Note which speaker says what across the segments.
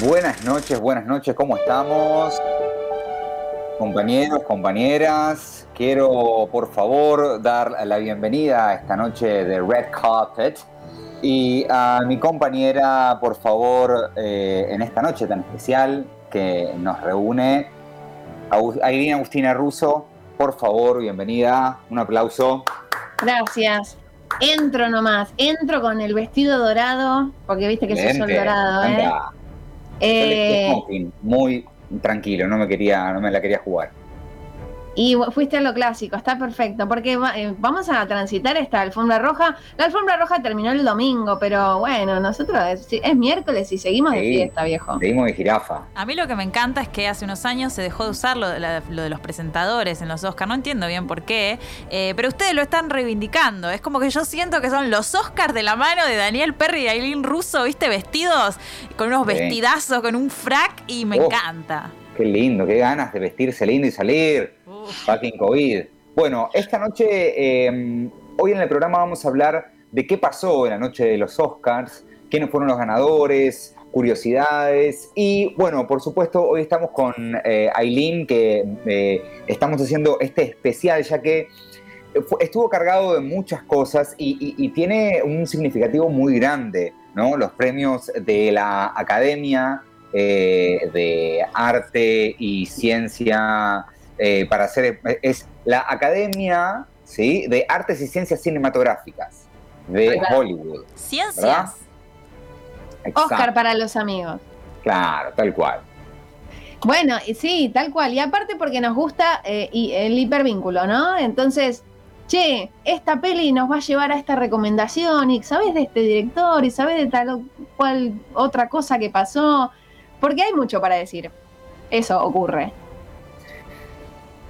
Speaker 1: Buenas noches, buenas noches, ¿cómo estamos? Compañeros, compañeras, quiero por favor dar la bienvenida a esta noche de Red Carpet y a mi compañera, por favor, eh, en esta noche tan especial que nos reúne, a Irina Agustina Russo, por favor, bienvenida, un aplauso.
Speaker 2: Gracias. Entro nomás, entro con el vestido dorado, porque viste que soy sol dorado, ¿eh?
Speaker 1: Eh, muy tranquilo, no me quería, no me la quería jugar.
Speaker 2: Y fuiste a lo clásico, está perfecto, porque eh, vamos a transitar esta alfombra roja. La alfombra roja terminó el domingo, pero bueno, nosotros es, miércoles y seguimos de fiesta, viejo.
Speaker 1: Seguimos de jirafa.
Speaker 3: A mí lo que me encanta es que hace unos años se dejó de usar lo de, los presentadores en los Oscars. No entiendo bien por qué, eh, pero ustedes lo están reivindicando. Es como que yo siento que son los Oscars de la mano de Daniel Perry y Aileen Russo, ¿viste? Vestidos con unos vestidazos, con un frac y me encanta.
Speaker 1: Qué lindo, qué ganas de vestirse lindo y salir. Fucking COVID. Bueno, esta noche, em, hoy en el programa vamos a hablar de qué pasó en la noche de los Oscars, quiénes fueron los ganadores, curiosidades y bueno, por supuesto hoy estamos con eh, Aileen que eh, estamos haciendo este especial ya que estuvo cargado de muchas cosas y, tiene un significativo muy grande, ¿no? Los premios de la Academia eh, de Arte y Ciencia eh, para hacer es la Academia ¿sí? de Artes y Ciencias Cinematográficas de Hollywood.
Speaker 3: Ciencias.
Speaker 2: Oscar para los amigos.
Speaker 1: Claro, tal cual.
Speaker 2: Bueno, sí, tal cual. Y aparte porque nos gusta eh, el hipervínculo, ¿no? Entonces, che, esta peli nos va a llevar a esta recomendación y sabes de este director y sabes de tal cual otra cosa que pasó. Porque hay mucho para decir. Eso ocurre.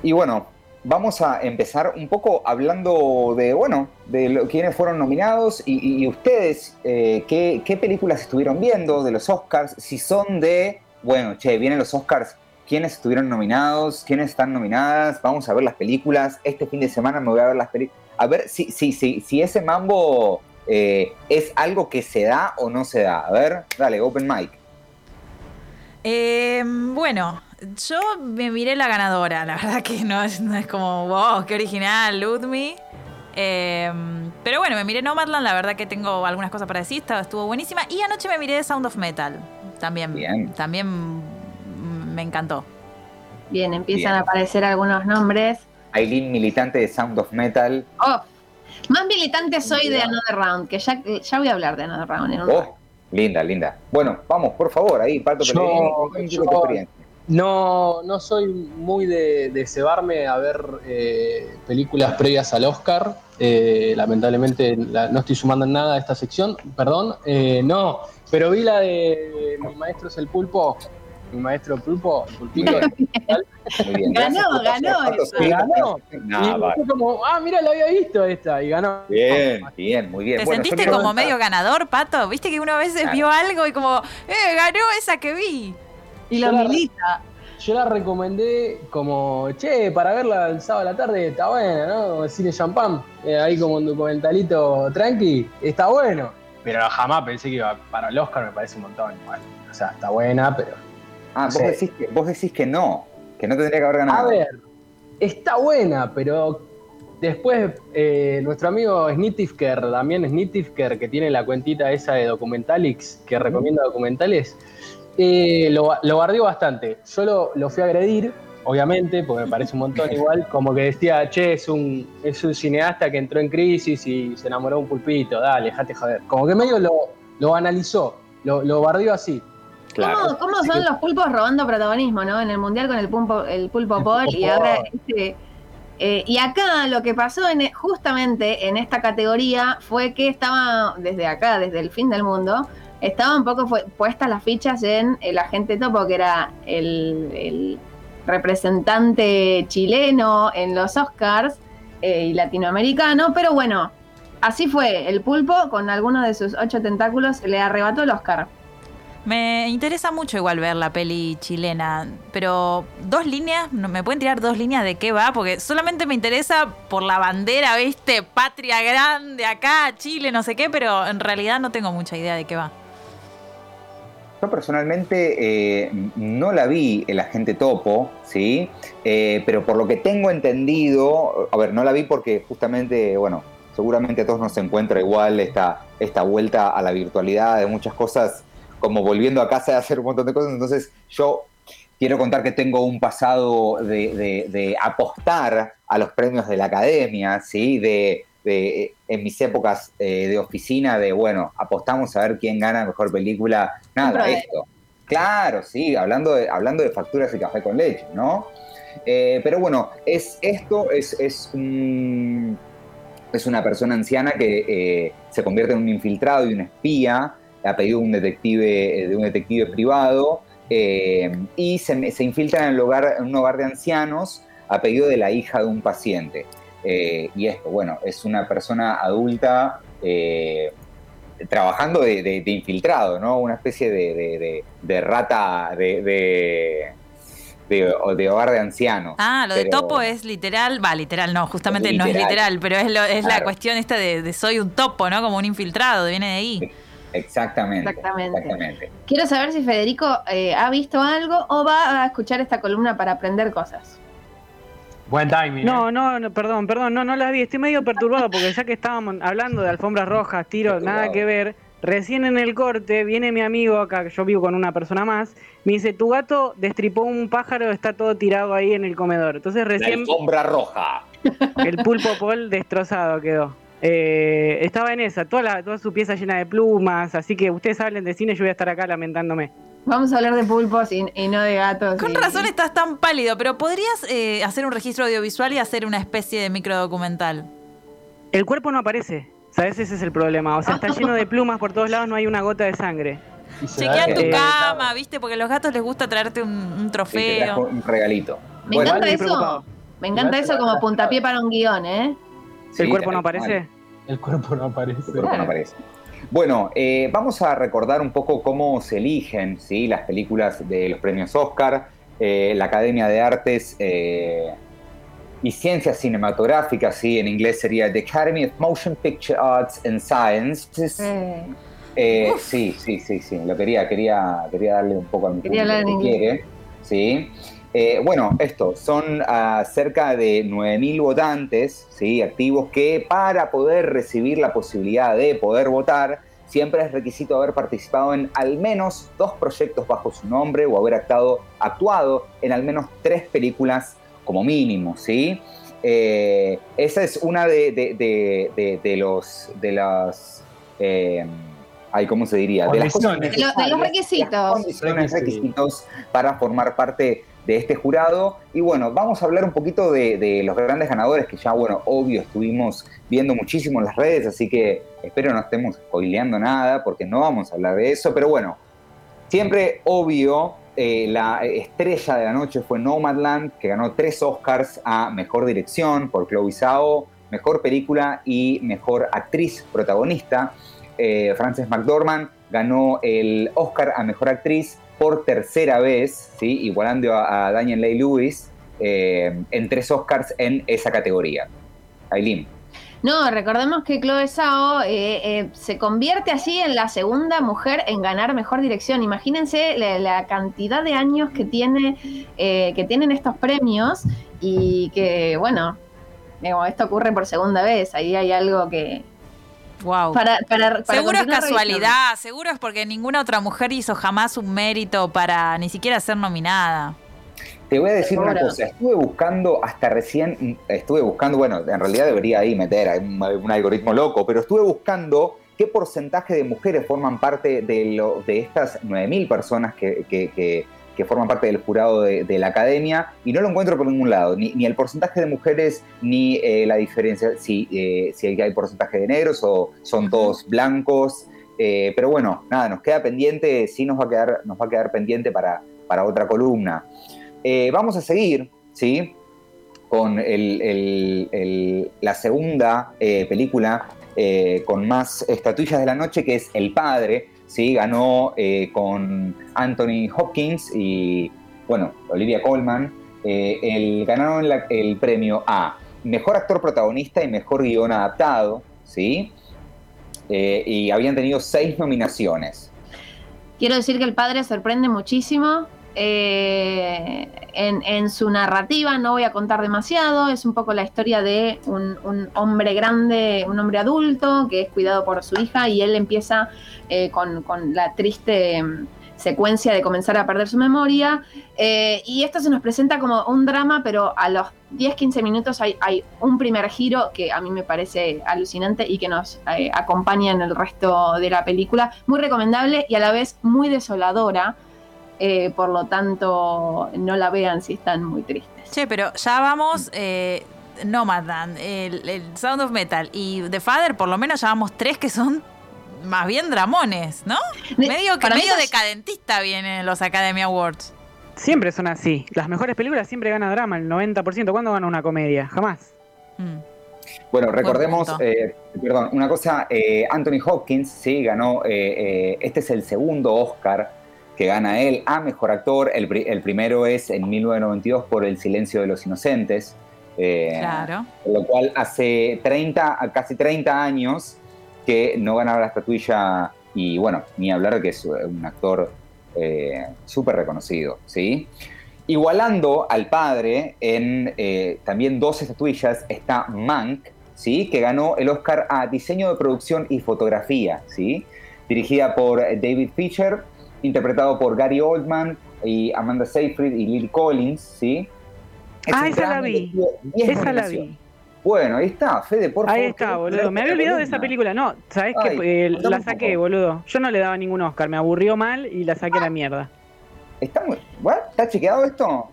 Speaker 1: Y bueno, vamos a empezar un poco hablando de, bueno, de quiénes fueron nominados y, ustedes, eh, qué, películas estuvieron viendo de los Oscars, si son de, bueno, che, vienen los Oscars, quiénes estuvieron nominados, quiénes están nominadas, vamos a ver las películas, este fin de semana me voy a ver las películas, a ver si, si, si, si ese mambo eh, es algo que se da o no se da. A ver, dale, open mic.
Speaker 3: Eh, bueno, yo me miré la ganadora, la verdad que no es, no es como, wow, qué original, Ludmi. Eh, pero bueno, me miré Nomadland, la verdad que tengo algunas cosas para decir, estuvo buenísima. Y anoche me miré Sound of Metal, también. Bien. También me encantó.
Speaker 2: Bien, empiezan a aparecer algunos nombres.
Speaker 1: Aileen, militante de Sound of Metal.
Speaker 2: Oh, más militante soy de Another Round, que ya, ya voy a hablar de Another Round en un oh,
Speaker 1: Linda, linda. Bueno, vamos, por favor, ahí, Pato yo,
Speaker 4: no, no soy muy de, cebarme a ver eh, películas previas al Oscar. Eh, lamentablemente no estoy sumando en nada a esta sección, perdón. Eh, no, pero vi la de Mi maestro es el pulpo. Mi maestro pulpo, pulpito.
Speaker 2: ganó, ganó.
Speaker 4: ganó. y como, ah, mira, la había visto esta y ganó.
Speaker 1: Bien, bien, muy bien.
Speaker 3: ¿Te sentiste como medio ganador, Pato? ¿Viste que una vez vio algo y como, eh, ganó esa que vi?
Speaker 2: Y lo milita.
Speaker 4: yo la recomendé como, che, para verla el sábado a la tarde está buena, ¿no? Cine champán, eh, ahí como un documentalito tranqui, está bueno. Pero jamás pensé que iba para el Oscar, me parece un montón igual. O sea, está buena, pero.
Speaker 1: Ah, vos, decís que, vos decís que no, que no tendría que haber ganado.
Speaker 4: A ver, está buena, pero después eh, nuestro amigo Snitifker, también Snitifker, que tiene la cuentita esa de Documentalix, que recomienda documentales, eh, lo, lo bardeó bastante. Yo lo, fui a agredir, obviamente, porque me parece un montón igual, como que decía, che, es un, es un cineasta que entró en crisis y se enamoró de un pulpito, dale, déjate joder. Como que medio lo, lo analizó, lo, lo bardeó así.
Speaker 2: Claro. ¿Cómo, son los pulpos robando protagonismo, no? En el mundial con el pulpo, el pulpo Paul y ahora este, eh, y acá lo que pasó en, justamente en esta categoría fue que estaba desde acá, desde el fin del mundo, estaban un poco puestas las fichas en el agente topo, que era el, representante chileno en los Oscars eh, y latinoamericano, pero bueno, así fue, el pulpo con alguno de sus ocho tentáculos le arrebató el Oscar.
Speaker 3: Me interesa mucho igual ver la peli chilena, pero dos líneas, ¿me pueden tirar dos líneas de qué va? Porque solamente me interesa por la bandera, ¿viste? Patria grande acá, Chile, no sé qué, pero en realidad no tengo mucha idea de qué va.
Speaker 1: Yo personalmente eh, no la vi El Agente Topo, ¿sí? Eh, pero por lo que tengo entendido, a ver, no la vi porque justamente, bueno, seguramente a todos nos encuentra igual esta, esta vuelta a la virtualidad de muchas cosas como volviendo a casa de hacer un montón de cosas. Entonces yo quiero contar que tengo un pasado de, apostar a los premios de la academia, ¿sí? De, en mis épocas eh, de oficina, de bueno, apostamos a ver quién gana mejor película. Nada, esto. Claro, sí, hablando de, hablando de facturas y café con leche, ¿no? Eh, pero bueno, es esto, es, es, es una persona anciana que eh, se convierte en un infiltrado y un espía a pedido de un detective, de un detective privado, eh, y se, se, infiltra en, el hogar, en un hogar de ancianos a pedido de la hija de un paciente. Eh, y esto, bueno, es una persona adulta eh, trabajando de, infiltrado, ¿no? Una especie de, rata de, de, hogar de ancianos.
Speaker 3: Ah, lo de topo es literal, va, literal no, justamente no es literal, pero es, es la cuestión esta de, soy un topo, ¿no? Como un infiltrado, viene de ahí.
Speaker 1: Exactamente,
Speaker 2: exactamente. Quiero saber si Federico eh, ha visto algo o va a escuchar esta columna para aprender cosas.
Speaker 4: Buen timing.
Speaker 5: No, ¿eh? no, no, perdón, perdón, no, no la vi. Estoy medio perturbado porque ya que estábamos hablando de alfombras rojas, tiro, nada que ver. Recién en el corte viene mi amigo acá, yo vivo con una persona más, me dice, tu gato destripó un pájaro, está todo tirado ahí en el comedor. Entonces recién...
Speaker 1: La alfombra roja.
Speaker 5: El pulpo pol destrozado quedó. Eh, estaba en esa, toda, toda su pieza llena de plumas, así que ustedes hablen de cine, yo voy a estar acá lamentándome.
Speaker 2: Vamos a hablar de pulpos y, no de gatos.
Speaker 3: Con razón estás tan pálido, pero ¿podrías eh, hacer un registro audiovisual y hacer una especie de microdocumental?
Speaker 5: El cuerpo no aparece, ¿sabes? Ese es el problema. O sea, está lleno de plumas por todos lados, no hay una gota de sangre.
Speaker 3: Chequea tu cama, ¿viste? Porque a los gatos les gusta traerte un, trofeo.
Speaker 1: un regalito.
Speaker 2: Me encanta eso. Me encanta eso como puntapié para un guion, ¿eh?
Speaker 5: ¿El cuerpo no aparece?
Speaker 4: El cuerpo no aparece.
Speaker 1: El cuerpo no aparece. Bueno, eh, vamos a recordar un poco cómo se eligen ¿sí? las películas de los premios Oscar. Eh, la Academia de Artes eh, y Ciencias Cinematográficas, ¿sí? en inglés sería The Academy of Motion Picture Arts and Sciences. sí, sí, sí, sí, lo quería, quería, quería darle un poco a mi
Speaker 2: quería que quiere.
Speaker 1: ¿Sí? Eh, bueno, esto, son uh, cerca de 9.000 votantes ¿sí? activos que para poder recibir la posibilidad de poder votar, siempre es requisito haber participado en al menos dos proyectos bajo su nombre o haber actuado, en al menos tres películas como mínimo. ¿sí? Eh, esa es una de, de, los... De las, eh, ¿Cómo se diría?
Speaker 2: De, las de, los requisitos.
Speaker 1: condiciones, requisitos para formar parte de este jurado. Y bueno, vamos a hablar un poquito de, los grandes ganadores que ya, bueno, obvio, estuvimos viendo muchísimo en las redes, así que espero no estemos spoileando nada porque no vamos a hablar de eso, pero bueno, siempre obvio, eh, la estrella de la noche fue Nomadland, que ganó tres Oscars a Mejor Dirección por Chloe Zhao, Mejor Película y Mejor Actriz Protagonista. Eh, Frances McDormand ganó el Oscar a Mejor Actriz por tercera vez, igualando a, Daniel Lay Lewis eh, en tres Oscars en esa categoría. Aileen.
Speaker 2: No, recordemos que Chloe Zhao eh, eh, se convierte así en la segunda mujer en ganar mejor dirección. Imagínense la, cantidad de años que tiene que tienen estos premios y que bueno, esto ocurre por segunda vez. Ahí hay algo que,
Speaker 3: Wow. seguro es casualidad, seguro es porque ninguna otra mujer hizo jamás un mérito para ni siquiera ser nominada.
Speaker 1: Te voy a decir una cosa, estuve buscando hasta recién, estuve buscando, bueno, en realidad debería ahí meter un, algoritmo loco, pero estuve buscando qué porcentaje de mujeres forman parte de, lo, de estas 9.000 personas que, que que forman parte del jurado de, la academia y no lo encuentro por ningún lado, ni, el porcentaje de mujeres ni eh, la diferencia, si, eh, si hay porcentaje de negros o son todos blancos. Eh, pero bueno, nada, nos queda pendiente, sí nos va a quedar, nos va a quedar pendiente para, para otra columna. vamos a seguir, ¿sí? Con la segunda película con más estatuillas de la noche, que es El Padre, ¿sí? ganó eh, con Anthony Hopkins y, bueno, Olivia Colman. Eh, el, ganaron el premio a Mejor Actor Protagonista y Mejor Guión Adaptado, ¿sí? Eh, y habían tenido seis nominaciones.
Speaker 2: Quiero decir que el padre sorprende muchísimo. Eh, en, su narrativa, no voy a contar demasiado, es un poco la historia de un, hombre grande, un hombre adulto que es cuidado por su hija y él empieza eh, con, la triste secuencia de comenzar a perder su memoria. Eh, y esto se nos presenta como un drama, pero a los 10-15 minutos hay, un primer giro que a mí me parece alucinante y que nos acompaña en el resto de la película. Muy recomendable y a la vez muy desoladora. Eh, por lo tanto, no la vean si están muy tristes.
Speaker 3: Che, pero ya vamos. Nomadland, el, el Sound of Metal y The Father, por lo menos ya vamos tres que son más bien dramones, ¿no? medio que medio decadentista vienen los Academy Awards.
Speaker 5: Siempre son así. Las mejores películas siempre ganan drama, el 90%. ¿Cuándo gana una comedia? Jamás.
Speaker 1: Mm. Bueno, recordemos, eh, perdón, una cosa, eh, Anthony Hopkins, sí, ganó, eh, este es el segundo Oscar que gana él a Mejor Actor, el, el, primero es en 1992 por El Silencio de los Inocentes,
Speaker 3: claro.
Speaker 1: Por lo cual hace 30, casi 30 años que no ganaba la estatuilla y bueno, ni hablar de que es un actor eh, súper reconocido, ¿sí? Igualando al padre en eh, también dos estatuillas está Mank, ¿sí? Que ganó el Oscar a Diseño de Producción y Fotografía, ¿sí? Dirigida por David Fisher, interpretado por Gary Oldman y Amanda Seyfried y Lily Collins, ¿sí?
Speaker 5: ah, esa la vi. Esa la vi.
Speaker 1: Bueno, ahí está, Fede, por
Speaker 5: favor. Ahí está, boludo. Me había olvidado de esa película. No, ¿sabés qué? Eh, la saqué, boludo. Yo no le daba ningún Oscar, me aburrió mal y la saqué a la mierda.
Speaker 1: ¿Está, muy... ¿Está chequeado esto?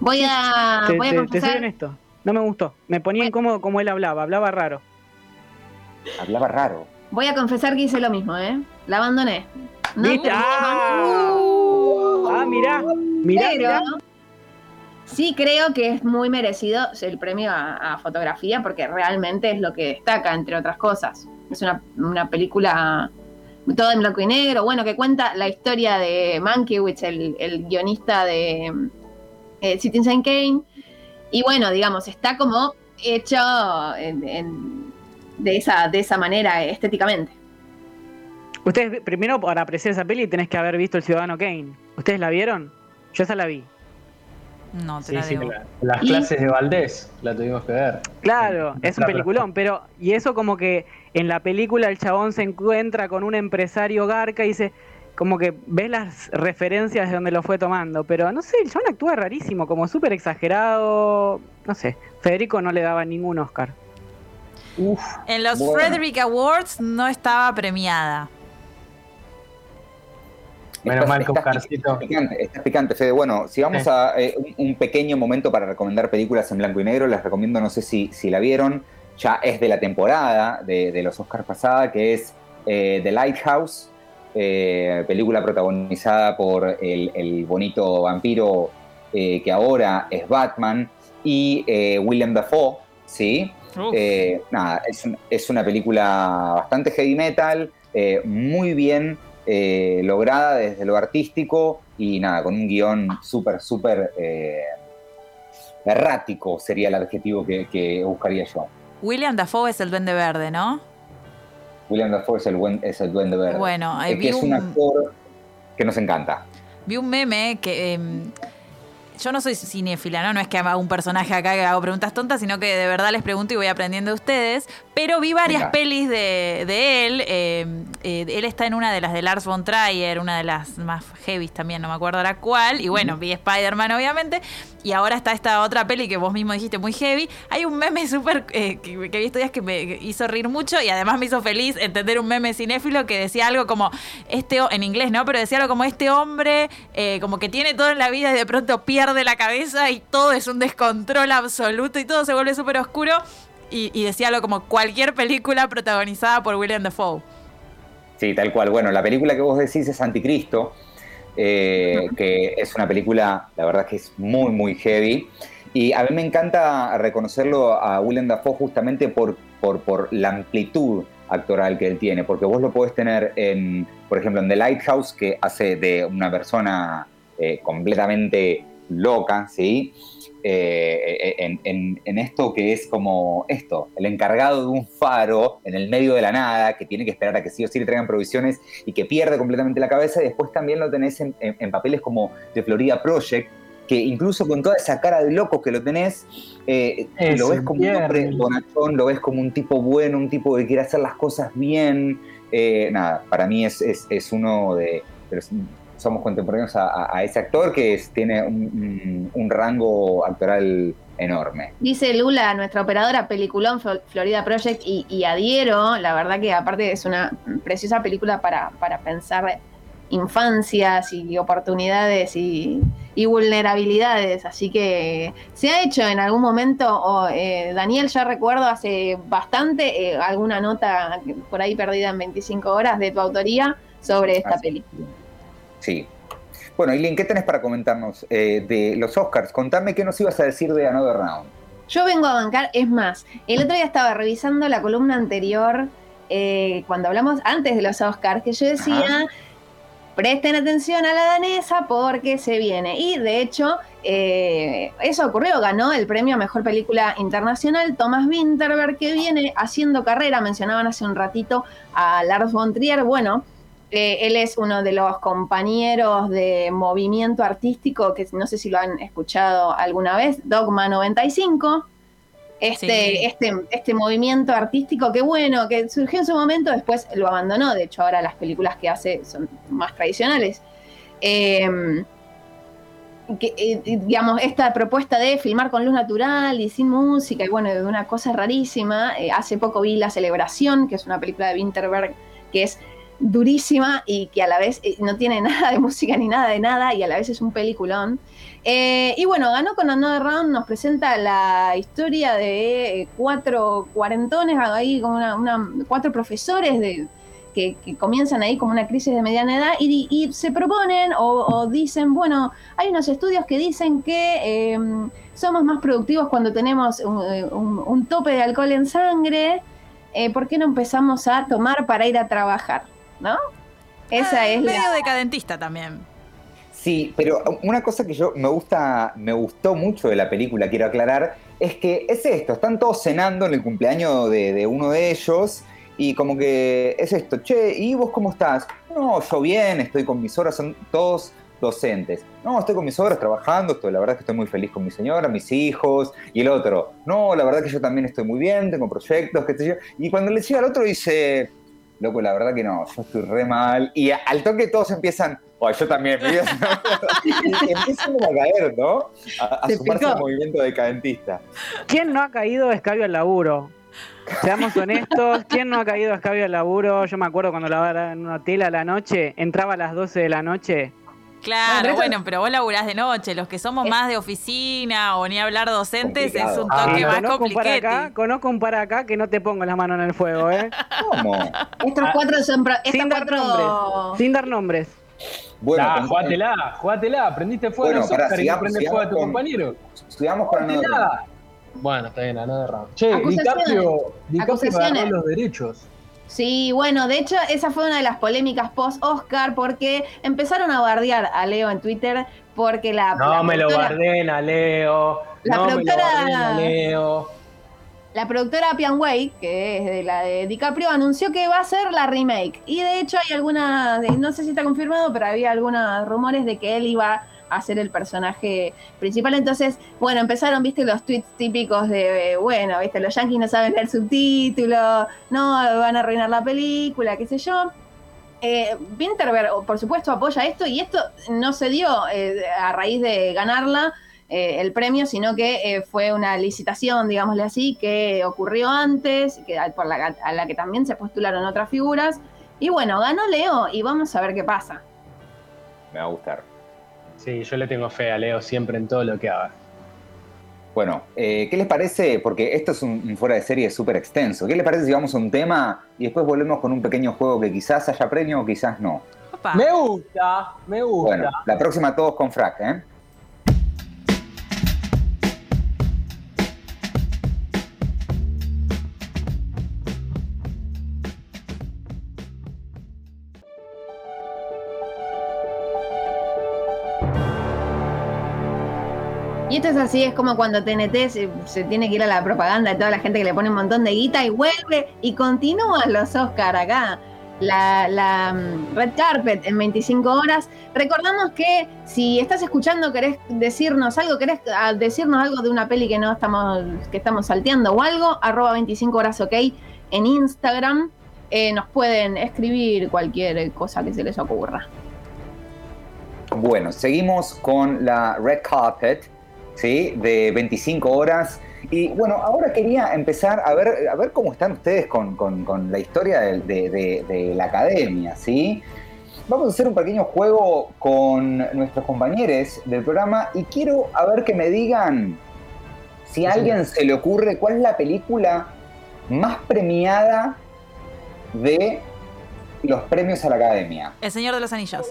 Speaker 2: Voy a,
Speaker 5: te, voy a te, soy honesto. No me gustó. Me ponía incómodo como él hablaba. Hablaba raro.
Speaker 1: Hablaba raro.
Speaker 2: Voy a confesar que hice lo mismo, ¿eh? La abandoné.
Speaker 5: No, ah, ah, mirá. Mirá, mirá.
Speaker 2: Sí, creo que es muy merecido el premio a, fotografía porque realmente es lo que destaca, entre otras cosas. Es una, película todo en blanco y negro, bueno, que cuenta la historia de Mankiewicz, el, el guionista de eh, Citizen Kane. Y bueno, digamos, está como hecho de, esa, de esa manera estéticamente.
Speaker 5: Ustedes, primero, para apreciar esa peli, tenés que haber visto El Ciudadano Kane. ¿Ustedes la vieron? Yo esa la vi.
Speaker 3: No, te la digo.
Speaker 4: las clases de Valdés la tuvimos que ver.
Speaker 5: Claro, es un peliculón, pero y eso como que en la película el chabón se encuentra con un empresario garca y dice, como que ves las referencias de donde lo fue tomando, pero no sé, el chabón actúa rarísimo, como súper exagerado, no sé, Federico no le daba ningún Oscar.
Speaker 3: en los Frederick Awards no estaba premiada.
Speaker 1: Menos mal Está picante, picante, Fede. Bueno, si vamos a eh, un, pequeño momento para recomendar películas en blanco y negro, les recomiendo, no sé si, si la vieron, ya es de la temporada de, los Oscars pasada, que es eh, The Lighthouse, eh, película protagonizada por el, bonito vampiro que ahora es Batman, y William Dafoe, ¿sí? nada, es, es, una película bastante heavy metal, muy bien eh, lograda desde lo artístico y nada, con un guion súper, súper eh, errático sería el adjetivo que, buscaría yo.
Speaker 3: William Dafoe es el duende verde, ¿no?
Speaker 1: William Dafoe es el, es el duende verde.
Speaker 3: Bueno,
Speaker 1: que es un actor que nos encanta.
Speaker 3: Vi un meme que em, yo no soy cinéfila, ¿no? No es que haga un personaje acá que hago preguntas tontas, sino que de verdad les pregunto y voy aprendiendo de ustedes. Pero vi varias pelis de, él. Eh, eh, él está en una de las de Lars von Trier, una de las más heavy también, no me acuerdo ahora cuál. Y bueno, vi Spider-Man, obviamente. Y ahora está esta otra peli que vos mismo dijiste muy heavy. Hay un meme súper eh, que, vi estos días que me hizo reír mucho y además me hizo feliz entender un meme cinéfilo que decía algo como este, en inglés, ¿no? Pero decía algo como este hombre, como que tiene todo en la vida y de pronto pierde de la cabeza y todo es un descontrol absoluto y todo se vuelve súper oscuro. Y, decía algo como cualquier película protagonizada por William Dafoe.
Speaker 1: Sí, tal cual. Bueno, la película que vos decís es Anticristo, eh, que es una película, la verdad que es muy, muy heavy. Y a mí me encanta reconocerlo a William Dafoe justamente por, por, por la amplitud actoral que él tiene, porque vos lo podés tener en, por ejemplo, en The Lighthouse, que hace de una persona eh, completamente loca, ¿sí? Eh, en, esto que es como esto, el encargado de un faro en el medio de la nada, que tiene que esperar a que sí o sí le traigan provisiones y que pierde completamente la cabeza, y después también lo tenés en, papeles como The Florida Project, que incluso con toda esa cara de loco que lo tenés, eh, lo ves como un hombre bonachón, lo ves como un tipo bueno, un tipo que quiere hacer las cosas bien. Eh, nada, para mí es, es, uno de, los somos contemporáneos a, ese actor que tiene un, rango actoral enorme.
Speaker 2: Dice Lula, nuestra operadora, peliculón Florida Project, y, adhiero, la verdad que aparte es una preciosa película para, para pensar infancias y oportunidades y, vulnerabilidades. Así que se ha hecho en algún momento, eh, Daniel, ya recuerdo hace bastante, eh, alguna nota por ahí perdida en 25 horas de tu autoría sobre esta película.
Speaker 1: Sí. Bueno, Eileen, ¿qué tenés para comentarnos eh, de los Oscars? Contame qué nos ibas a decir de Another Round.
Speaker 2: Yo vengo a bancar, es más, el otro día estaba revisando la columna anterior, cuando hablamos antes de los Oscars, que yo decía presten atención a la danesa porque se viene. Y de hecho, eh, eso ocurrió, ganó el premio a Mejor Película Internacional Thomas Winterberg, que viene haciendo carrera, mencionaban hace un ratito a Lars von Trier, bueno, eh, él es uno de los compañeros de movimiento artístico, que no sé si lo han escuchado alguna vez, Dogma 95 este, este, este movimiento artístico que bueno, que surgió en su momento, después lo abandonó, de hecho ahora las películas que hace son más tradicionales. Em, eh, digamos, esta propuesta de filmar con luz natural y sin música, y bueno, de una cosa rarísima. Eh, hace poco vi La Celebración, que es una película de Winterberg, que es durísima y que a la vez eh, no tiene nada de música ni nada de nada, y a la vez es un peliculón. Eh, y bueno, ganó con Another Round, nos presenta la historia de eh, cuatro cuarentones, ahí como una, cuatro profesores que, comienzan ahí como una crisis de mediana edad y, se proponen o, dicen, bueno, hay unos estudios que dicen que em, somos más productivos cuando tenemos un, tope de alcohol en sangre, ¿por qué no empezamos a tomar para ir a trabajar? ¿No?
Speaker 3: Esa ah, es medio decadentista también.
Speaker 1: Sí, pero una cosa que yo me gusta, me gustó mucho de la película, quiero aclarar, es que es esto, están todos cenando en el cumpleaños de, uno de ellos y como que es esto, che, ¿y vos cómo estás? No, yo bien, estoy con mis horas, son todos docentes. No, estoy con mis horas trabajando, estoy, la verdad es que estoy muy feliz con mi señora, mis hijos, y el otro, no, la verdad que yo también estoy muy bien, tengo proyectos, qué sé yo. Y cuando le llega al otro dice, loco, la verdad que no, yo estoy re mal. Y al toque todos empiezan, oh, yo también, y empiezan a caer, ¿no? A, sumarse al movimiento decadentista.
Speaker 5: ¿Quién no ha caído de escabio al laburo? Seamos honestos, ¿quién no ha caído de escabio al laburo? Yo me acuerdo cuando lavoraba en un hotel a la noche, entraba a las 12 de la noche,
Speaker 3: Claro, bueno, pero vos laburás de noche. Los que somos más de oficina o ni hablar docentes es un toque más complicado.
Speaker 5: conozco un para acá que no te pongo la mano en el fuego, ¿eh?
Speaker 2: ¿Cómo? Estos cuatro son.
Speaker 5: Sin dar nombres. Sin dar nombres.
Speaker 4: Bueno, nah, jugátela, jugátela, aprendiste fuego bueno, a los y no fuego a tu compañero.
Speaker 1: Estudiamos para
Speaker 4: nada. Bueno, está bien, nada de raro. Che, DiCaprio, DiCaprio agarró los derechos.
Speaker 2: Sí, bueno, de hecho esa fue una de las polémicas post-Oscar porque empezaron a bardear a Leo en Twitter porque la...
Speaker 4: No me lo guarden a Leo. La no productora... Me lo a Leo.
Speaker 2: La productora Pian Way, que es de la de DiCaprio, anunció que va a ser la remake. Y de hecho hay algunas, no sé si está confirmado, pero había algunos rumores de que él iba a ser el personaje principal. Entonces, bueno, empezaron, viste, los tweets típicos de, bueno, viste, los yankees no saben leer subtítulos, no, van a arruinar la película, qué sé yo. Eh, Winterberg, por supuesto, apoya esto y esto no se dio eh, a raíz de ganarla eh, el premio, sino que eh, fue una licitación, digámosle así, que ocurrió antes, que, por la, a la que también se postularon otras figuras. Y bueno, ganó Leo y vamos a ver qué pasa.
Speaker 1: Me va a gustar.
Speaker 4: Sí, yo le tengo fe a Leo siempre en todo lo que haga.
Speaker 1: Bueno, eh, ¿qué les parece? Porque esto es un, fuera de serie súper extenso. ¿Qué les parece si vamos a un tema y después volvemos con un pequeño juego que quizás haya premio o quizás no?
Speaker 4: Me gusta, me gusta.
Speaker 1: Bueno, la próxima todos con frac, ¿eh?
Speaker 2: Es así, es como cuando TNT se, tiene que ir a la propaganda de toda la gente que le pone un montón de guita y vuelve y continúan los Oscar acá. La, la, mm, Red Carpet en 25 horas. Recordamos que si estás escuchando, querés decirnos algo, querés ah, decirnos algo de una peli que no estamos, que estamos salteando o algo, arroba 25 horas ok en Instagram. Eh, nos pueden escribir cualquier cosa que se les ocurra.
Speaker 1: Bueno, seguimos con la Red Carpet, ¿sí? De 25 horas. Y bueno, ahora quería empezar a ver, a ver cómo están ustedes con, con- con la historia de, de- de- de la academia, ¿sí? Vamos a hacer un pequeño juego con nuestros compañeros del programa y quiero a ver que me digan si a alguien se le ocurre cuál es la película más premiada de los premios a la academia.
Speaker 3: El Señor de los Anillos.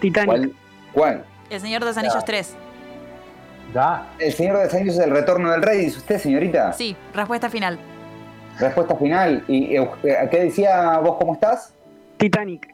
Speaker 5: Titanic.
Speaker 1: ¿Cuál? ¿Cuál?
Speaker 3: El Señor de los Anillos 3.
Speaker 1: El Señor de los Anillos del Retorno del Rey, dice usted, señorita.
Speaker 3: Sí, respuesta final.
Speaker 1: Respuesta final. ¿Y eh, qué decía vos cómo estás?
Speaker 5: Titanic.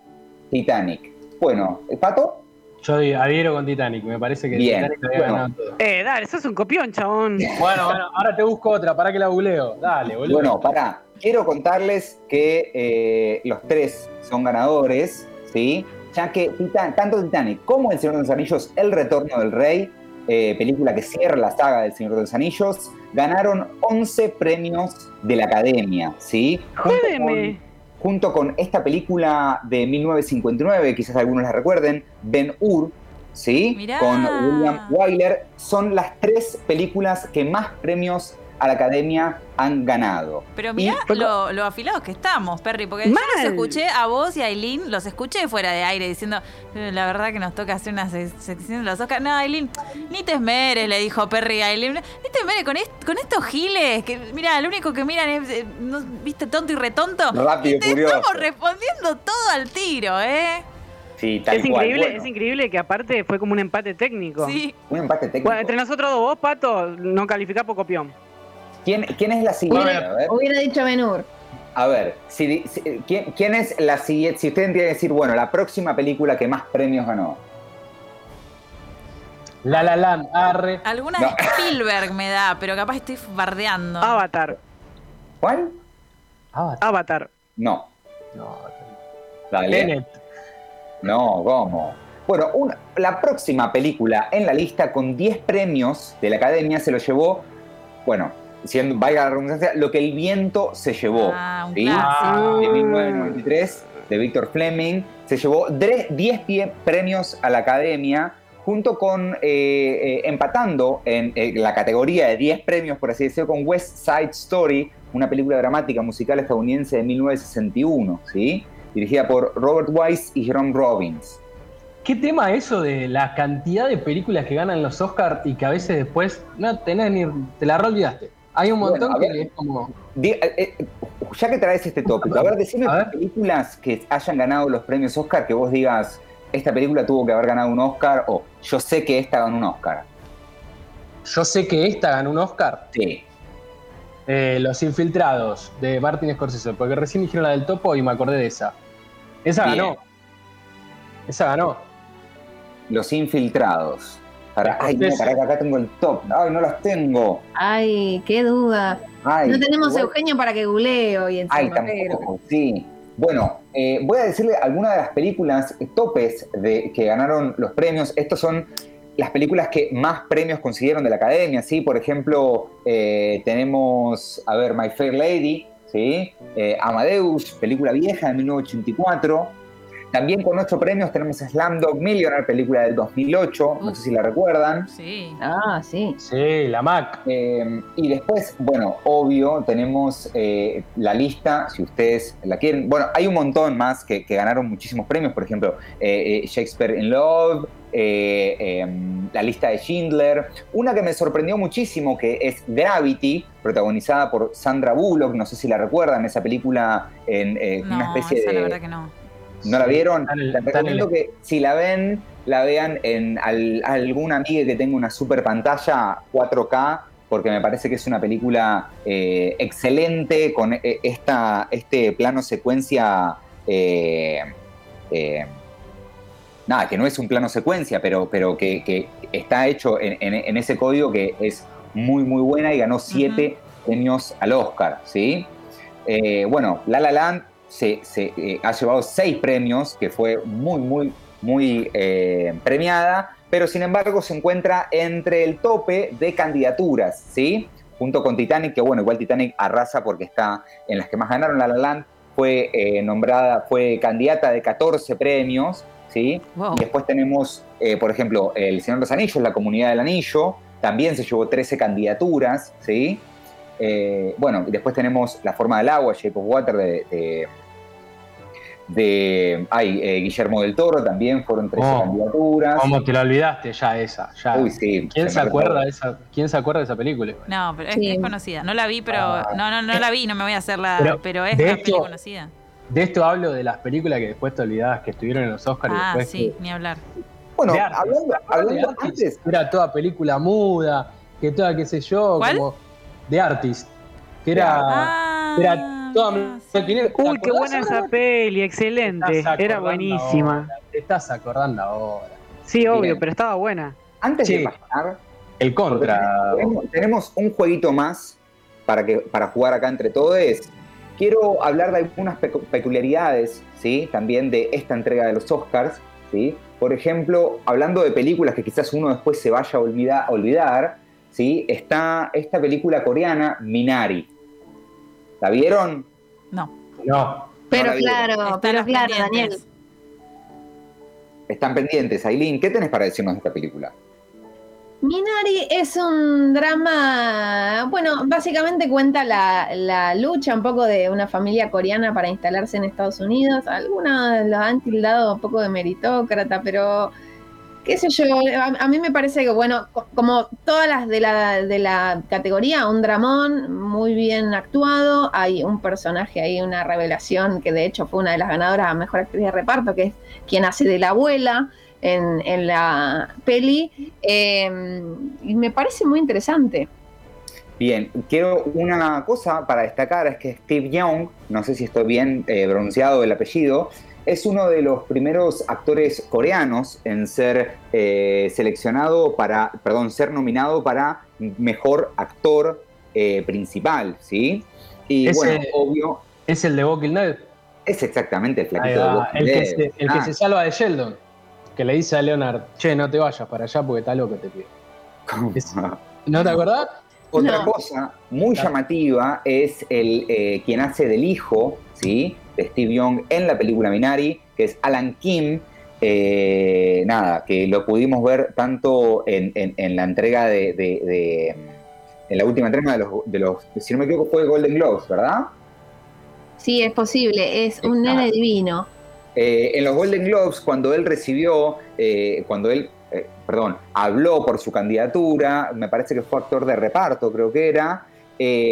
Speaker 1: Titanic. Bueno, ¿el Pato?
Speaker 4: Yo adhiero con Titanic, me parece que
Speaker 1: Bien,
Speaker 4: Titanic había
Speaker 1: bueno.
Speaker 4: ganado todo.
Speaker 5: Eh, dale, sos un copión, chabón.
Speaker 4: Bueno, bueno, ahora te busco otra, para que la googleo. Dale, boludo.
Speaker 1: Bueno, pará. Quiero contarles que eh, los tres son ganadores, ¿sí? Ya que Titan- tanto Titanic como El Señor de los Anillos, El Retorno del Rey, eh, película que cierra la saga del Señor de los Anillos, ganaron 11 premios de la Academia, ¿sí? Junto
Speaker 5: Jódeme.
Speaker 1: con- junto con esta película de 1959, quizás algunos la recuerden, Ben Hur, ¿sí?
Speaker 3: Mirá.
Speaker 1: Con William Wyler, son las tres películas que más premios a la Academia han ganado.
Speaker 3: Pero
Speaker 1: Y-
Speaker 3: mirá lo, lo afilados que estamos, Perry, porque yo los escuché a vos y a Aileen, los escuché fuera de aire diciendo, "Eh, la verdad que nos toca hacer una sec- sección de los Oscars. No, Aileen, ni te esmeres, le dijo Perry a Aileen, ni te esmeres con, est- con estos giles, que mira, lo único que miran es, eh, ¿no- ¿viste, tonto y retonto?
Speaker 1: Rápido
Speaker 3: y te
Speaker 1: furioso.
Speaker 3: estamos respondiendo todo al tiro, ¿eh?
Speaker 1: Sí, tal
Speaker 5: Es
Speaker 1: cual.
Speaker 5: increíble,
Speaker 1: Bueno,
Speaker 5: es increíble que aparte fue como un empate técnico.
Speaker 3: Sí.
Speaker 1: Un empate técnico.
Speaker 5: Bueno, entre nosotros dos, vos, Pato, no calificás por copión.
Speaker 1: ¿Quién, quién es la siguiente? A ver,
Speaker 2: Hubiera dicho Benur.
Speaker 1: a ver si, si- ¿quién, quién es la siguiente? Si usted tiene que decir, bueno, la próxima película que más premios ganó.
Speaker 4: La La Land, arre.
Speaker 3: Alguna
Speaker 1: No.
Speaker 3: de Spielberg me da, pero capaz estoy bardeando.
Speaker 5: Avatar.
Speaker 1: ¿Cuál?
Speaker 4: Avatar.
Speaker 5: Avatar.
Speaker 1: No.
Speaker 4: No,
Speaker 1: Dale.
Speaker 4: Tenet.
Speaker 1: No, ¿cómo? Bueno, una- la próxima película en la lista con 10 premios de la Academia se lo llevó, bueno, siendo, valga la redundancia, Lo que el viento se llevó.
Speaker 3: Ah, un.
Speaker 1: De 1993, de Víctor Fleming. Se llevó dre- 10 pie- premios a la Academia, junto con, eh, eh, empatando en eh, la categoría de 10 premios, por así decirlo, con West Side Story, una película dramática musical estadounidense de 1961, ¿sí? dirigida por Robert Wise y Jerome Robbins.
Speaker 4: ¿Qué tema eso de la cantidad de películas que ganan los Oscars y que a veces después no tenés ni. te la olvidaste? Hay un
Speaker 1: Bueno,
Speaker 4: montón
Speaker 1: ver.
Speaker 4: que es como.
Speaker 1: Eh, eh, ya que traes este tópico, a ver, decime
Speaker 4: A ver.
Speaker 1: películas que hayan ganado los premios Oscar que vos digas, esta película tuvo que haber ganado un Oscar o yo sé que esta ganó un Oscar.
Speaker 4: Yo sé que esta ganó un Oscar.
Speaker 1: Sí.
Speaker 4: Eh, Los Infiltrados de Martin Scorsese, porque recién dijeron la del topo y me acordé de esa. Esa
Speaker 1: Bien.
Speaker 4: ganó. Esa ganó.
Speaker 1: Los infiltrados. Para, ay, no, para que acá tengo el top. Ay, no las tengo.
Speaker 2: Ay, qué duda.
Speaker 1: Ay,
Speaker 2: no tenemos
Speaker 1: igual-
Speaker 2: Eugenio para que google hoy
Speaker 1: Ay,
Speaker 2: encima. pero-
Speaker 1: tampoco, sí. Bueno, eh, voy a decirle algunas de las películas topes de, que ganaron los premios. Estos son las películas que más premios consiguieron de la academia, ¿sí? Por ejemplo, eh, tenemos, a ver, My Fair Lady, ¿sí? Eh, Amadeus, película vieja de 1984. También con ocho premios tenemos Slamdog Millionaire, película del 2008, no
Speaker 3: Uf.
Speaker 1: sé si la recuerdan.
Speaker 3: Sí.
Speaker 2: Ah, sí.
Speaker 4: Sí, la Mac.
Speaker 1: Eh, y después, bueno, obvio, tenemos eh, la lista, si ustedes la quieren. Bueno, hay un montón más que, que ganaron muchísimos premios, por ejemplo, eh, eh, Shakespeare in Love, eh, eh, la lista de Schindler. Una que me sorprendió muchísimo, que es Gravity, protagonizada por Sandra Bullock, no sé si la recuerdan, esa película en eh,
Speaker 3: No,
Speaker 1: una especie
Speaker 3: esa
Speaker 1: de...
Speaker 3: la verdad que no.
Speaker 1: ¿No la vieron? Les recomiendo que si la ven, la vean en al- alguna amiga que tenga una super pantalla 4K, porque me parece que es una película eh, excelente con eh, esta, este plano secuencia eh, eh, nada, que no es un plano secuencia, pero, pero que, está hecho en, ese código que es muy, muy buena y ganó siete premios al Oscar, ¿sí? Eh, bueno, La La Land se, eh, ha llevado seis premios, que fue muy, muy, muy eh, premiada, pero sin embargo se encuentra entre el tope de candidaturas, ¿sí? Junto con Titanic, que bueno, igual Titanic arrasa porque está en las que más ganaron La La Land, fue nombrada, fue candidata de 14 premios, ¿sí? Y después tenemos, por ejemplo, El Señor de los Anillos, La Comunidad del Anillo, también se llevó 13 candidaturas, ¿sí? Eh, bueno, después tenemos La forma del agua, Shape of Water de, de, ay, eh, Guillermo del Toro, también fueron 13 candidaturas.
Speaker 4: ¿Cómo te la olvidaste ya esa? Ya. Uy, sí. ¿Quién se, acuerda de esa, ¿Quién se acuerda de esa película?
Speaker 3: No, pero es, conocida. No la vi, pero. Ah. no, no, no la vi, no me voy a hacer la. Pero, es una película conocida.
Speaker 4: De esto hablo de las películas que después te olvidabas que estuvieron en los Oscars.
Speaker 3: Ah,
Speaker 4: después
Speaker 3: sí, ni hablar.
Speaker 1: Bueno, hablando, hablando antes.
Speaker 4: Era toda película muda, que toda, qué sé yo,
Speaker 3: ¿Cuál?
Speaker 4: como The Artist, que era,
Speaker 3: ah,
Speaker 4: era toda
Speaker 5: Uy, qué buena esa peli, excelente, era buenísima.
Speaker 4: te estás acordando ahora.
Speaker 5: Sí, obvio, pero estaba buena.
Speaker 1: Antes de pasar,
Speaker 4: el contra.
Speaker 1: Tenemos, un jueguito más para, que, para jugar acá entre todos. Quiero hablar de algunas peculiaridades, ¿sí? También de esta entrega de los Oscars, ¿sí? Por ejemplo, hablando de películas que quizás uno después se vaya a olvidar, ¿sí? está esta película coreana, Minari. ¿La vieron?
Speaker 3: No.
Speaker 4: No.
Speaker 2: Pero claro, pero claro, Daniel.
Speaker 1: Están pendientes. Aileen, ¿qué tenés para decirnos de esta película?
Speaker 2: Minari es un drama, bueno, básicamente cuenta la, lucha un poco de una familia coreana para instalarse en Estados Unidos. Algunos lo han tildado un poco de meritócrata, pero qué sé yo, a, mí me parece que, bueno, como todas las de la, de la categoría, un dramón muy bien actuado, hay un personaje ahí, una revelación que de hecho fue una de las ganadoras a Mejor Actriz de Reparto, que es quien hace de la abuela en, la peli. Em, y me parece muy interesante.
Speaker 1: Bien, quiero una cosa para destacar, es que Steve Young, no sé si estoy bien eh, pronunciado el apellido, es uno de los primeros actores coreanos en ser eh, seleccionado para, perdón, ser nominado para mejor actor eh, principal, ¿sí?
Speaker 4: Y bueno, obvio. ¿Es el de Walking Dead?
Speaker 1: Es exactamente el flaquito de Walking
Speaker 4: El, que se, el que ah. se salva de Sheldon que le dice a Leonard, che, no te vayas para allá porque está loco te pido. ¿No te acordás?
Speaker 1: Otra cosa muy llamativa es el eh, quien hace del hijo, ¿sí? De Steve Young en la película Minari, que es Alan Kim. Eh, nada, que lo pudimos ver tanto en, la entrega de, en la última entrega de los, de los, si no me equivoco, fue Golden Globes, ¿verdad?
Speaker 2: Sí, es posible, es un nene divino.
Speaker 1: Eh, en los Golden Globes, cuando él recibió, eh, cuando él, eh, perdón, habló por su candidatura, me parece que fue actor de reparto, creo que era.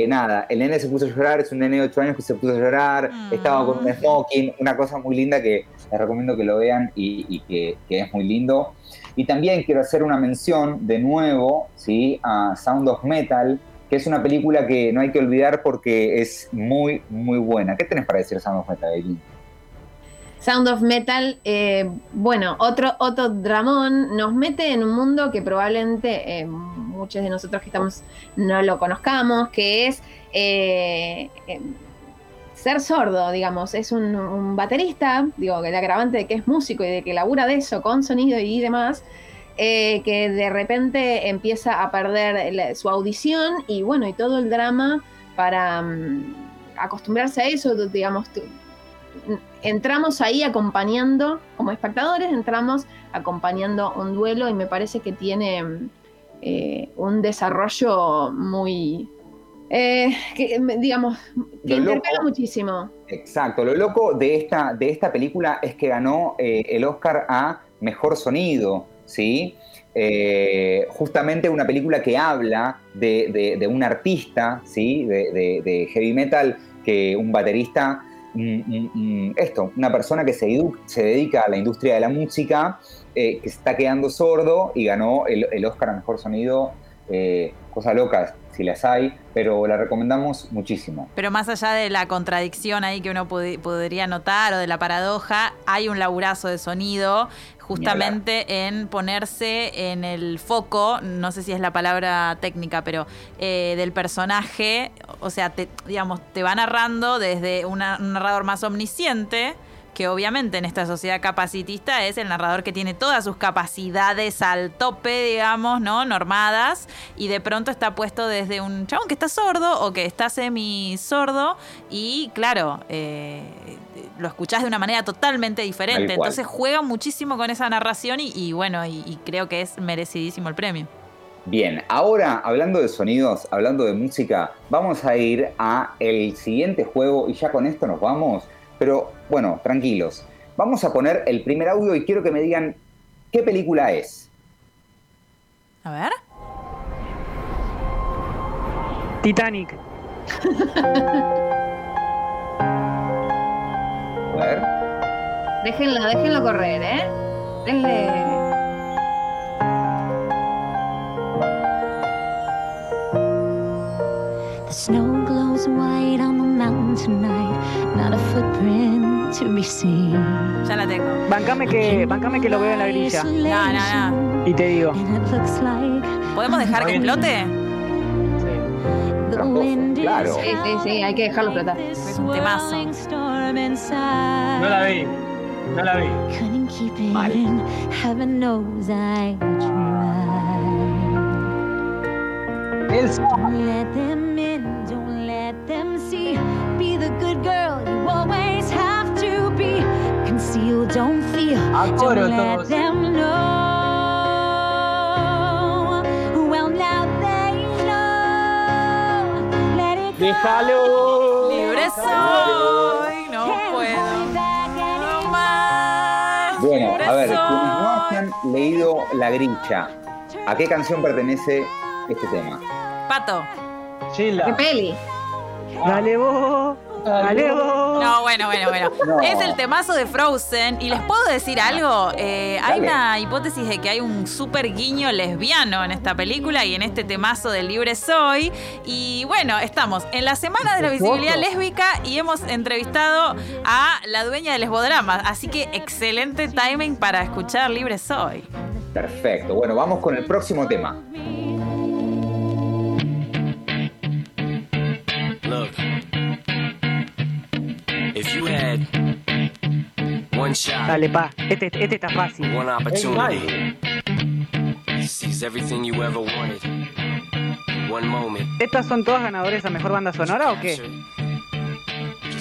Speaker 1: Nada, el nene se puso a llorar, es un nene de 8 años que se puso a llorar, mm. estaba con un smoking, una cosa muy linda que les recomiendo que lo vean y, que, es muy lindo. Y también quiero hacer una mención de nuevo ¿sí? a Sound of Metal, que es una película que no hay que olvidar porque es muy, muy buena. ¿Qué tenés para decir Sound of Metal, Eileen?
Speaker 2: Sound of Metal, eh, bueno, otro, otro dramón, nos mete en un mundo que probablemente eh, muchos de nosotros que estamos no lo conozcamos, que es eh, ser sordo, digamos. Es un, baterista, digo, el agravante de que es músico y de que labura de eso, con sonido y demás, que de repente empieza a perder su audición y bueno, y todo el drama para mm, acostumbrarse a eso, digamos, entramos ahí acompañando, como espectadores, entramos acompañando un duelo y me parece que tiene eh, un desarrollo muy, eh, que, digamos, que interpela muchísimo.
Speaker 1: Exacto, lo loco de esta, de esta película es que ganó eh, el Oscar a Mejor Sonido, ¿sí? justamente una película que habla de, un artista, ¿sí? De, de, heavy metal, que un baterista esto, una persona que se, dedica a la industria de la música, eh, que está quedando sordo y ganó el, Oscar a Mejor Sonido eh, cosas locas si las hay, pero la recomendamos muchísimo.
Speaker 3: Pero más allá de la contradicción ahí que uno podría notar o de la paradoja, hay un laburazo de sonido justamente en ponerse en el foco, no sé si es la palabra técnica, pero eh, del personaje, o sea, te, digamos, te va narrando desde un narrador más omnisciente, que obviamente en esta sociedad capacitista es el narrador que tiene todas sus capacidades al tope, digamos, ¿no? Normadas, y de pronto está puesto desde un chabón que está sordo o que está semi sordo, y claro, eh, lo escuchás de una manera totalmente diferente. Entonces juega muchísimo con esa narración y, bueno, y, creo que es merecidísimo el premio.
Speaker 1: Bien, ahora hablando de sonidos, hablando de música, vamos a ir a el siguiente juego y ya con esto nos vamos. Pero bueno, tranquilos. Vamos a poner el primer audio y quiero que me digan qué película es.
Speaker 3: A ver.
Speaker 5: Titanic.
Speaker 1: a ver.
Speaker 2: Déjenlo, déjenlo correr, ¿eh? Denle. The snow glows white on the mountain tonight.
Speaker 3: Ya la tengo.
Speaker 5: Bancame que, bancame que lo veo en la grilla.
Speaker 3: No, no,
Speaker 5: no. Y te digo.
Speaker 3: ¿Podemos dejar que explote?
Speaker 1: Sí. Claro.
Speaker 2: Sí, sí, sí, hay que dejarlo flotar.
Speaker 3: Es un temazo.
Speaker 4: No la vi. No la vi.
Speaker 1: Mal.
Speaker 2: Be Let it go.
Speaker 4: Déjalo.
Speaker 3: Libre soy. No puedo. No más.
Speaker 1: Bueno, a ver, quienes no hayan leído La Grincha, ¿a qué canción pertenece este tema?
Speaker 3: Pato.
Speaker 4: Sheila.
Speaker 2: ¿Qué peli?
Speaker 5: Dale vos. Dale vos.
Speaker 3: No, bueno, bueno, bueno.
Speaker 1: No.
Speaker 3: Es el temazo de Frozen. Y les puedo decir algo. Eh, hay una hipótesis de que hay un super guiño lesbiano en esta película y en este temazo del Libre Soy. Y bueno, estamos en la Semana de la Visibilidad Lésbica y hemos entrevistado a la dueña del Lesbodrama. Así que excelente timing para escuchar Libre Soy.
Speaker 1: Perfecto. Bueno, vamos con el próximo tema.
Speaker 6: Look, one shot,
Speaker 5: Dale, pa. Este, este está fácil.
Speaker 6: one opportunity, seize everything you ever wanted, one moment.
Speaker 5: ¿Estas son todas ganadores a mejor banda sonora o qué?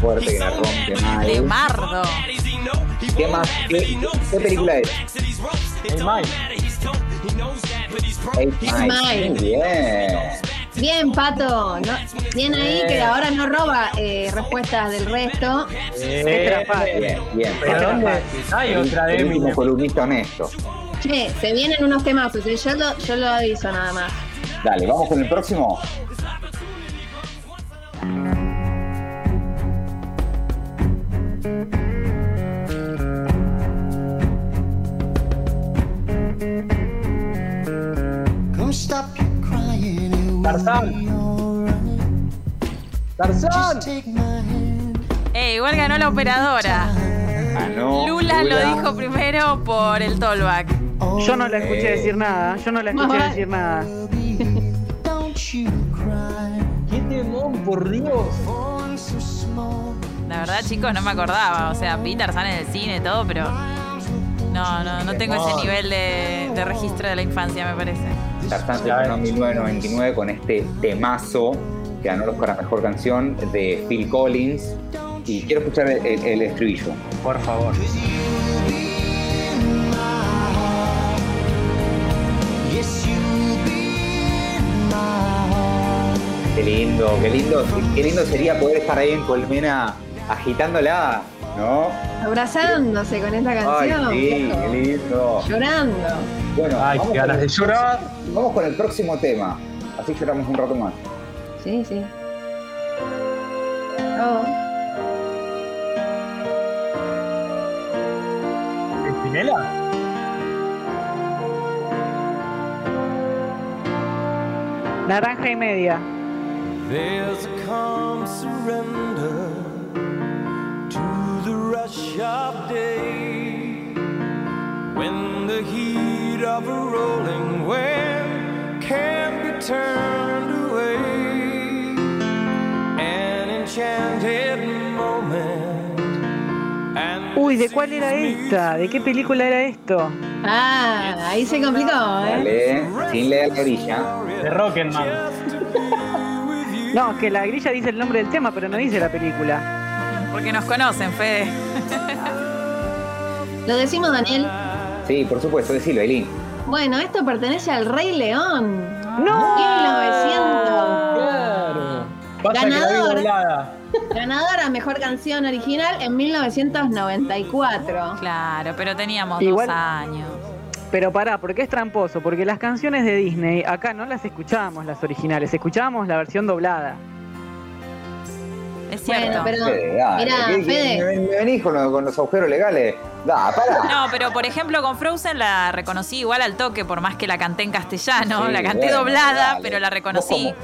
Speaker 1: fuerte
Speaker 6: he's
Speaker 1: que la
Speaker 6: so
Speaker 1: rompe
Speaker 6: mad, but he
Speaker 1: mal.
Speaker 3: De Mardo.
Speaker 1: ¿Qué más? ¿Qué, qué película es?
Speaker 6: Eight
Speaker 1: Eight Mile.
Speaker 2: Mile.
Speaker 1: Muy bien.
Speaker 2: Bien, Pato. No, bien ahí que ahora no roba eh, respuestas del resto.
Speaker 5: Fácil.
Speaker 1: Bien, bien.
Speaker 4: ¿Pero dónde? Hay otra de Eminem.
Speaker 1: columnista honesto.
Speaker 2: Che, se vienen unos temazos. eh, Yo lo, yo lo aviso nada más.
Speaker 1: Dale, vamos con el próximo.
Speaker 4: Tarzán. Tarzán.
Speaker 3: Eh, igual ganó la operadora.
Speaker 1: Ah, no.
Speaker 3: Lula lo dijo primero por el tollback.
Speaker 5: Yo no la escuché decir nada. Yo no la escuché
Speaker 2: Ajá.
Speaker 5: decir nada.
Speaker 4: ¿Qué temón, por Dios?
Speaker 3: La verdad, chicos, no me acordaba. O sea, vi Tarzán en el cine y todo, pero. No, no, no tengo ese nivel de, de registro de la infancia, me parece.
Speaker 1: Tarzán se en 1999 con este temazo que ganó el Oscar a Mejor Canción de Phil Collins. Y quiero escuchar el, el- el estribillo.
Speaker 4: Por favor.
Speaker 1: lindo, qué lindo, qué lindo sería poder estar ahí en Colmena agitándola, ¿no?
Speaker 2: Abrazándose con esta
Speaker 1: Ay,
Speaker 2: canción.
Speaker 1: sí, qué lindo.
Speaker 2: Llorando.
Speaker 1: Bueno,
Speaker 4: Ay,
Speaker 1: vamos
Speaker 4: ganas de
Speaker 1: el-
Speaker 4: llorar.
Speaker 1: Vamos con el próximo tema. Así lloramos un rato más.
Speaker 2: Sí, sí. Oh.
Speaker 4: ¿Espinela?
Speaker 5: Naranja y media.
Speaker 6: There's a calm surrender to the rush of day when the heat of a rolling wave can be turned away. An enchanted moment. and
Speaker 5: Uy, ¿de cuál era esta? ¿De qué película era esto?
Speaker 2: Ah, ahí se complicó, ¿eh?
Speaker 1: Dale, sin leer la orilla.
Speaker 4: De Rocketman.
Speaker 5: No, es que la grilla dice el nombre del tema, pero no dice la película.
Speaker 3: Porque nos conocen, Fede.
Speaker 2: Lo decimos, Daniel.
Speaker 1: Sí, por supuesto, decilo, Eileen.
Speaker 2: Bueno, esto pertenece al Rey León.
Speaker 5: ¡No!
Speaker 2: 1900.
Speaker 4: Claro.
Speaker 2: Ganador.
Speaker 4: doblada.
Speaker 2: Ganadora Mejor Canción Original en 1994.
Speaker 3: Claro, pero teníamos
Speaker 5: Igual-
Speaker 3: dos años.
Speaker 5: Pero pará, porque es tramposo, porque las canciones de Disney acá no las escuchábamos las originales, escuchábamos la versión doblada.
Speaker 3: Es cierto.
Speaker 2: Bueno, pero
Speaker 1: Fede, dale,
Speaker 2: mirá,
Speaker 1: ¿qué- qué-
Speaker 2: Fede.
Speaker 1: me, me venís con los agujeros legales. Pará.
Speaker 3: No, pero por ejemplo con Frozen la reconocí igual al toque, por más que la canté en castellano,
Speaker 1: Sí,
Speaker 3: la canté
Speaker 1: bueno,
Speaker 3: doblada,
Speaker 1: dale.
Speaker 3: pero la reconocí.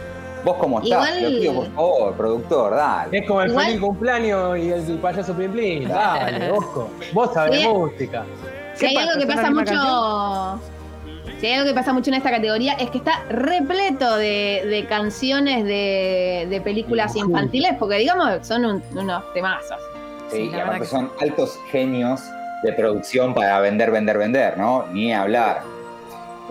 Speaker 1: Vos como, estás,
Speaker 2: Igual-
Speaker 1: lo pido por favor, productor, dale.
Speaker 4: Es como el
Speaker 2: Igual-
Speaker 4: feliz cumpleaños y el payaso Plin Plin. Dale, Bosco. Vos sabés
Speaker 2: Sí.
Speaker 4: música.
Speaker 2: Si hay
Speaker 5: ¿Qué
Speaker 2: algo que
Speaker 5: ¿Son
Speaker 2: pasa mucho. Si hay algo que pasa mucho en esta categoría es que está repleto de, de canciones de, de películas infantiles, porque digamos son un- unos temazos.
Speaker 1: Sí,
Speaker 3: Sí,
Speaker 1: y aparte
Speaker 3: que
Speaker 1: son altos genios de producción para vender, vender, vender, ¿no? Ni hablar.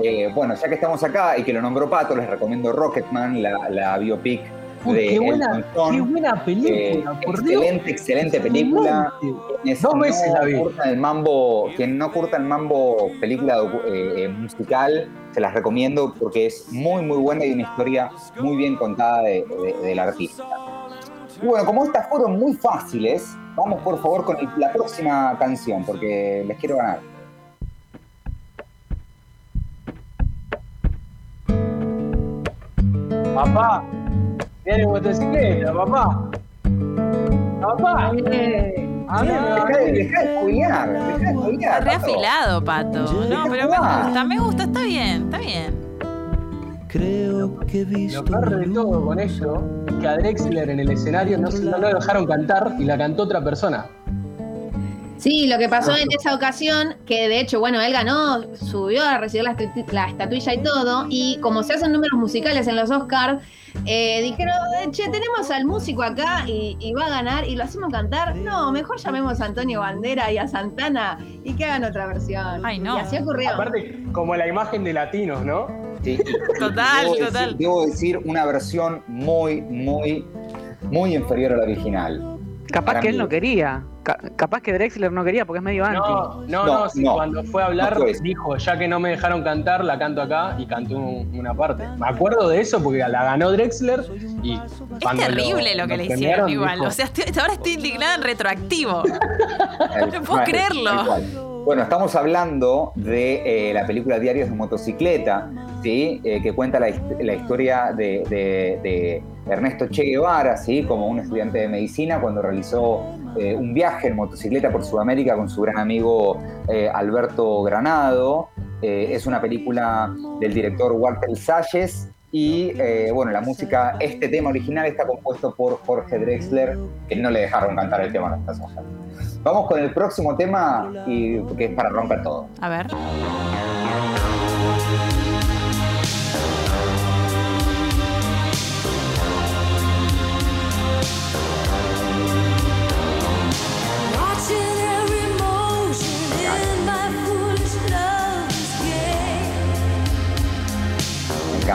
Speaker 1: Eh, bueno, ya que estamos acá y que lo nombró Pato, les recomiendo Rocketman, la, la biopic
Speaker 4: Uy,
Speaker 1: de
Speaker 4: qué buena,
Speaker 1: Elton
Speaker 4: qué buena
Speaker 1: Eh,
Speaker 4: película, por Dios.
Speaker 1: excelente, excelente película. Quienes
Speaker 4: Dos veces
Speaker 1: no
Speaker 4: la vi.
Speaker 1: el mambo, quien no curta el mambo película eh, eh, musical, se las recomiendo porque es muy muy buena y una historia muy bien contada de- de- del artista. Bueno, como estas fueron muy fáciles, vamos por favor con el- la próxima canción porque les quiero ganar.
Speaker 4: Papá, viene motocicleta, papá. Papá, a mí me va
Speaker 1: Dejá de, dejá de spoilear, dejá de
Speaker 3: Está
Speaker 1: spoilear, Pato.
Speaker 3: reafilado, Pato. No, pero me gusta, me gusta, está bien, está bien.
Speaker 6: Creo que he
Speaker 4: Lo
Speaker 6: visto
Speaker 4: peor de todo con esto es que a Drexler en el escenario no, se- no lo dejaron cantar y la cantó otra persona.
Speaker 2: Sí, lo que pasó en esa ocasión, que de hecho, bueno, él ganó, subió a recibir la, la estatuilla y todo, y como se hacen números musicales en los Oscars, eh, dijeron, eh, che, tenemos al músico acá y, y va a ganar y lo hacemos cantar. No, mejor llamemos a Antonio Bandera y a Santana y que hagan otra versión.
Speaker 3: Ay, no.
Speaker 2: Y así ocurrió.
Speaker 4: Aparte, como la imagen de latinos, ¿no?
Speaker 1: Sí, y-
Speaker 3: Total,
Speaker 1: debo
Speaker 3: total.
Speaker 1: Decir, debo decir una versión muy, muy, muy inferior a la original.
Speaker 5: Capaz que él no quería. Ca- capaz que Drexler no quería porque es medio anti.
Speaker 4: No, no,
Speaker 1: No,
Speaker 4: no, sí,
Speaker 1: no.
Speaker 4: cuando fue a hablar
Speaker 1: No fue eso.
Speaker 4: dijo, ya que no me dejaron cantar, la canto acá y cantó un- una parte. Me acuerdo de eso porque la ganó Drexler y
Speaker 3: Es terrible lo, que le hicieron igual.
Speaker 4: dijo,
Speaker 3: O sea, estoy- ahora estoy indignada en retroactivo. No puedo creerlo.
Speaker 1: Bueno, estamos hablando de eh, la película Diarios de Motocicleta, ¿sí? Eh, que cuenta la, la historia de, Ernesto Che Guevara, ¿sí? como un estudiante de medicina, cuando realizó eh, un viaje en motocicleta por Sudamérica con su gran amigo Alberto Granado. Es una película del director Walter Salles. Y eh, bueno, la música, este tema original está compuesto por Jorge Drexler, que no le dejaron cantar el tema a nuestra Sosa. Vamos con el próximo tema y que es para romper todo.
Speaker 3: A ver.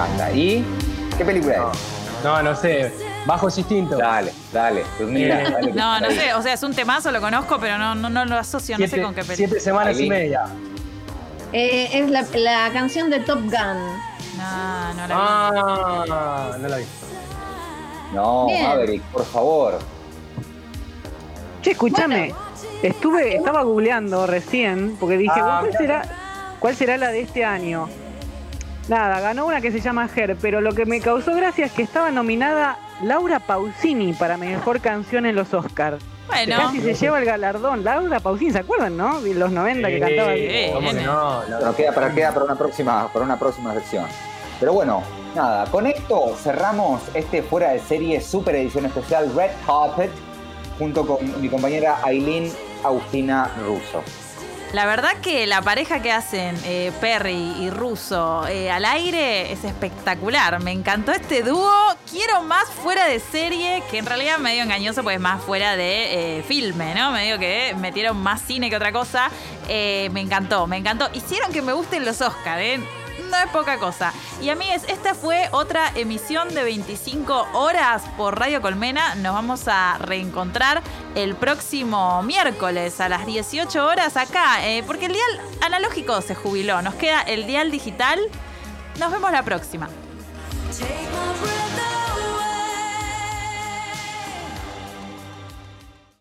Speaker 1: Encanta. ¿Y qué película es?
Speaker 4: No, no sé, bajos instintos.
Speaker 1: Dale, dale. Pues mira,
Speaker 4: Eh,
Speaker 1: dale
Speaker 3: No, no sé, o sea, es un temazo, lo conozco, pero no, no, no lo asocio, no sé con qué película.
Speaker 4: siete semanas
Speaker 1: Ahí.
Speaker 4: y media.
Speaker 2: Eh, es la, la canción de Top Gun.
Speaker 3: No, no la vi.
Speaker 4: Ah, no la vi.
Speaker 1: No,
Speaker 2: Bien.
Speaker 1: Maverick, por favor.
Speaker 5: Che, escúchame. Estuve, estaba googleando recién, porque dije,
Speaker 4: Ah,
Speaker 5: ¿cuál será, ¿cuál será la de este año? Nada, ganó una que se llama Her, pero lo que me causó gracia es que estaba nominada Laura Pausini para mejor canción en los Oscars.
Speaker 3: Bueno,
Speaker 5: Casi se lleva el galardón. Laura Pausini, ¿se acuerdan, no? De los 90 que cantaba.
Speaker 3: Sí,
Speaker 4: ¿cómo que no?
Speaker 1: Pero queda para, queda para una próxima, para una próxima sección. Pero bueno, nada, con esto cerramos este fuera de serie super edición especial Red Carpet junto con mi compañera Aileen Agustina Russo.
Speaker 3: La verdad que la pareja que hacen eh, Perry y Russo eh, al aire es espectacular. Me encantó este dúo. Quiero más fuera de serie, que en realidad medio engañoso, pues más fuera de eh, filme, ¿no? Medio que metieron más cine que otra cosa. Me encantó, me encantó. Hicieron que me gusten los Oscars, ¿eh? No es poca cosa. Y amigues, esta fue otra emisión de 25 horas por Radio Colmena. Nos vamos a reencontrar el próximo miércoles a las 18 horas acá, eh, porque el dial analógico se jubiló. Nos queda el dial digital. Nos vemos la próxima.